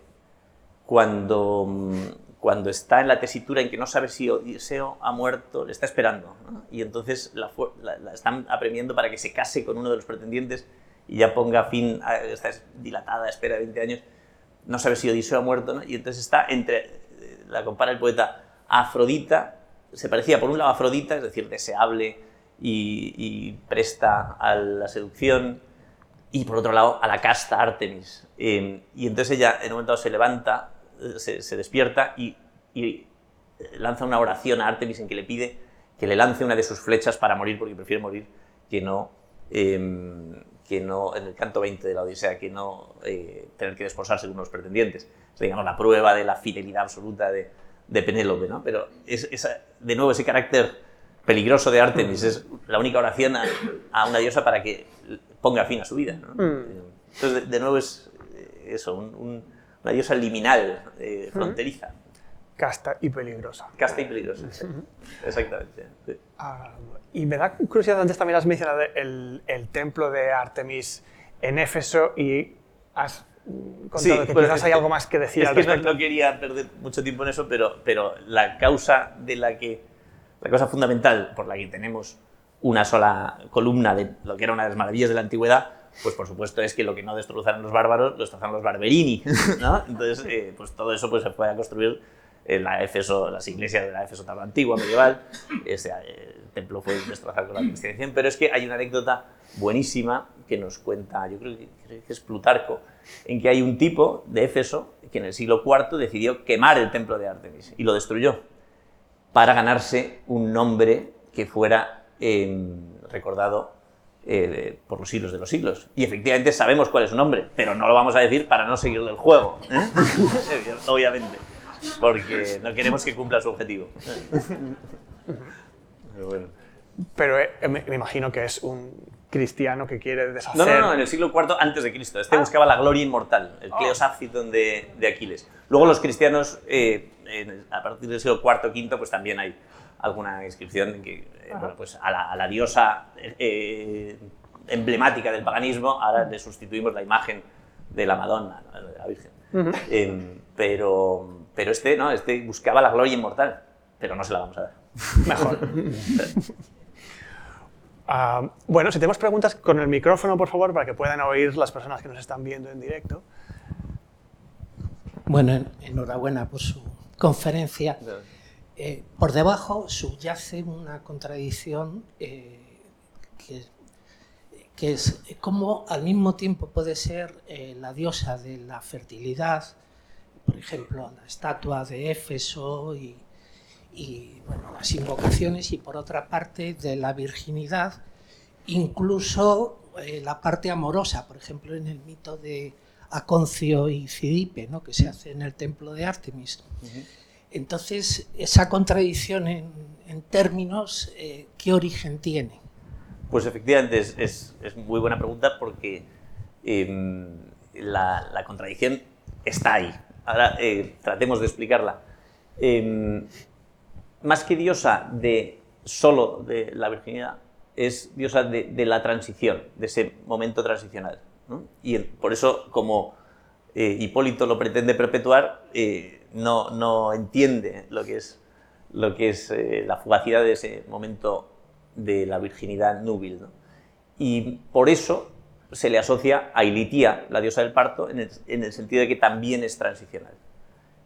cuando cuando está en la tesitura en que no sabe si Odiseo ha muerto, le está esperando. Y entonces la, están apremiando para que se case con uno de los pretendientes y ya ponga fin a esta dilatada espera de 20 años, no sabe si Odiseo ha muerto, ¿no? y entonces está entre, la compara el poeta, Afrodita, se parecía por un lado a Afrodita, es decir, deseable y, presta a la seducción, y por otro lado a la casta Artemis. Em, y entonces ella en un momento se levanta, se, despierta y, y, lanza una oración a Artemis en que le pide que le lance una de sus flechas para morir, porque prefiere morir que no, em, que no en el canto 20 de la Odisea, que no eh, tener que desposarse con unos pretendientes. Es, digamos, la prueba de la fidelidad absoluta de, de Penélope, ¿no? Pero es, de nuevo ese carácter peligroso de Artemis es la única oración a, una diosa para que ponga fin a su vida. ¿no? Mm. Entonces, de, nuevo es eh, eso, una diosa liminal, eh, fronteriza. Casta y peligrosa. Casta y peligrosa, exactamente. Ah, y me da curiosidad, antes también has mencionado el, el templo de Artemis en Éfeso y has contado que quizás hay algo más que decir es al respecto. no, quería perder mucho tiempo en eso, pero, pero la causa de la que, la causa fundamental por la que tenemos una sola columna de lo que era una de las maravillas de la antigüedad, pues por supuesto es que lo que no destrozaron los bárbaros, lo destrozaron los barberini, ¿no? Entonces, eh, pues todo eso pues se puede construir en la Éfeso, las iglesias de la Éfeso tan antigua, medieval, ese, el templo fue destrozado con la cristianización, pero es que hay una anécdota buenísima que nos cuenta, yo creo que, es Plutarco, en que hay un tipo de Éfeso que en el siglo IV decidió quemar el templo de Artemis y lo destruyó para ganarse un nombre que fuera em, recordado eh, por los siglos de los siglos. Y efectivamente sabemos cuál es su nombre, pero no lo vamos a decir para no seguirle el juego, ¿eh? obviamente porque no queremos que cumpla su objetivo. Pero, eh, me, imagino que es un cristiano que quiere deshacer... No, no, no, en el siglo IV antes de Cristo. Este ah. buscaba la gloria inmortal, el Cleos ah. de, de, Aquiles. Luego los cristianos, eh, a partir del siglo IV V, pues también hay alguna inscripción que, eh, bueno, pues a la, a la diosa emblemática del paganismo, ahora le sustituimos la imagen de la Madonna, de la Virgen. Em, pero pero este, ¿no? Este buscaba la gloria inmortal, pero no se la vamos a dar. Mejor. Ah, bueno, si tenemos preguntas con el micrófono, por favor, para que puedan oír las personas que nos están viendo en directo. Bueno, enhorabuena por su conferencia. Eh, por debajo subyace una contradicción eh, que, es cómo al mismo tiempo puede ser eh, la diosa de la fertilidad, por ejemplo, la estatua de Éfeso y, las invocaciones, y por otra parte de la virginidad, incluso eh, la parte amorosa, por ejemplo, en el mito de Aconcio y Cidipe, ¿no? que se hace en el templo de Artemis. Entonces, esa contradicción en, términos, eh, ¿qué origen tiene? Pues efectivamente es, muy buena pregunta porque em, la, contradicción está ahí. Ahora eh, tratemos de explicarla. Em, más que diosa de solo de la virginidad, es diosa de, la transición, de ese momento transicional. Y por eso, como eh, Hipólito lo pretende perpetuar, no, no, entiende lo que es, lo que es la fugacidad de ese momento de la virginidad núbil. Y por eso se le asocia a Ilitía, la diosa del parto, en el, sentido de que también es transicional.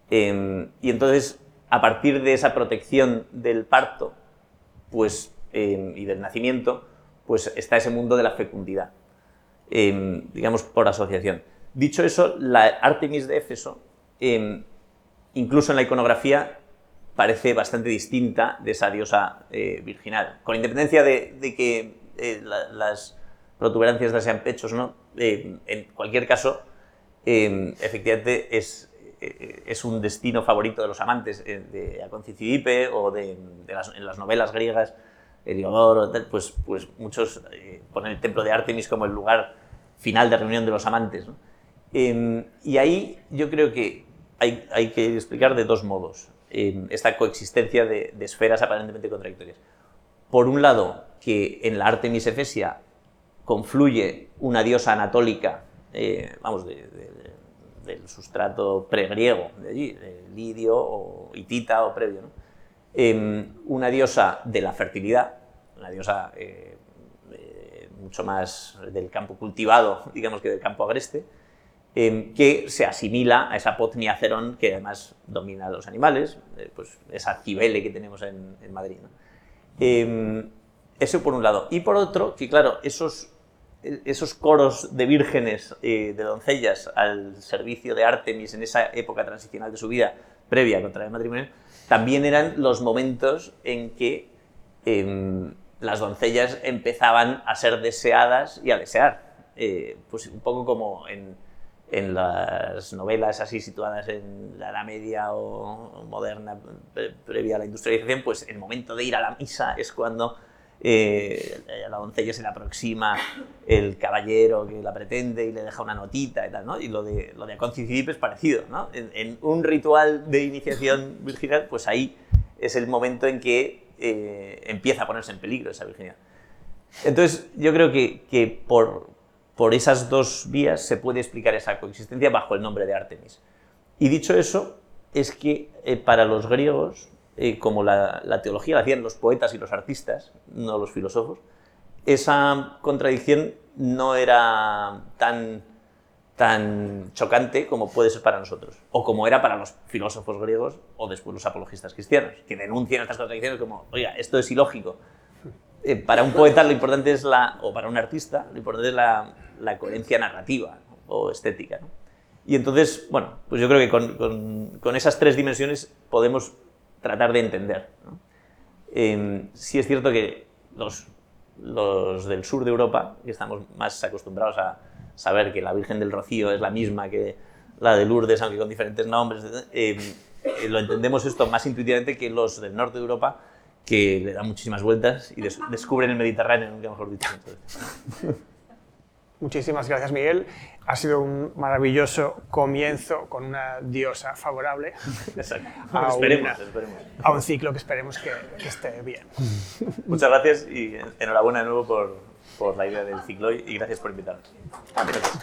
Em, y entonces, a partir de esa protección del parto pues, em, y del nacimiento, pues está ese mundo de la fecundidad, em, digamos por asociación. Dicho eso, la Artemis de Éfeso, incluso en la iconografía, parece bastante distinta de esa diosa eh, virginal, con independencia de, que eh, las protuberancias sean pechos, ¿no? Eh, en cualquier caso, efectivamente es, un destino favorito de los amantes de Aconcicidipe o de, las, en las novelas griegas, Heliodoro, pues, pues muchos ponen el templo de Artemis como el lugar final de reunión de los amantes. y ahí yo creo que hay, hay, que explicar de dos modos esta coexistencia de, esferas aparentemente contradictorias. Por un lado, que en la Artemis Efesia confluye una diosa anatólica, eh, vamos, del sustrato pregriego, de allí, lidio o hitita o previo, una diosa de la fertilidad, una diosa eh, eh, mucho más del campo cultivado, digamos que del campo agreste, em, que se asimila a esa Potnia cerón que además domina a los animales, eh, pues esa cibele que tenemos en, Madrid. Em, eso por un lado. Y por otro, que claro, esos, esos coros de vírgenes, eh, de doncellas al servicio de Artemis en esa época transicional de su vida, previa contra el matrimonio, también eran los momentos en que em, las doncellas empezaban a ser deseadas y a desear. Eh, pues un poco como en, en, las novelas así situadas en la Edad Media o moderna, previa a la industrialización, pues el momento de ir a la misa es cuando eh, a la doncella se le aproxima el caballero que la pretende y le deja una notita y tal, ¿no? Y lo de, lo de es parecido, ¿no? En, un ritual de iniciación virginal, pues ahí es el momento en que eh, empieza a ponerse en peligro esa virginidad. Entonces, yo creo que, que por, por esas dos vías se puede explicar esa coexistencia bajo el nombre de Artemis. Y dicho eso, es que eh, para los griegos eh, como la, teología la hacían los poetas y los artistas, no los filósofos, esa contradicción no era tan, tan chocante como puede ser para nosotros, o como era para los filósofos griegos o después los apologistas cristianos, que denuncian estas contradicciones como, oiga, esto es ilógico. Eh, para un poeta lo importante es la, o para un artista, lo importante es la, la coherencia narrativa o estética. Y entonces, bueno, pues yo creo que con, con, con esas tres dimensiones podemos tratar de entender. Em, sí es cierto que los, los del sur de Europa, que estamos más acostumbrados a saber que la Virgen del Rocío es la misma que la de Lourdes, aunque con diferentes nombres, em, eh, lo entendemos esto más intuitivamente que los del norte de Europa, que le dan muchísimas vueltas y descubren el Mediterráneo, nunca mejor dicho. Muchísimas gracias, Miguel. Ha sido un maravilloso comienzo con una diosa favorable a, esperemos, a, un ciclo que esperemos que, esté bien. Muchas gracias y enhorabuena de nuevo por, la idea del ciclo y gracias por invitarnos. Gracias.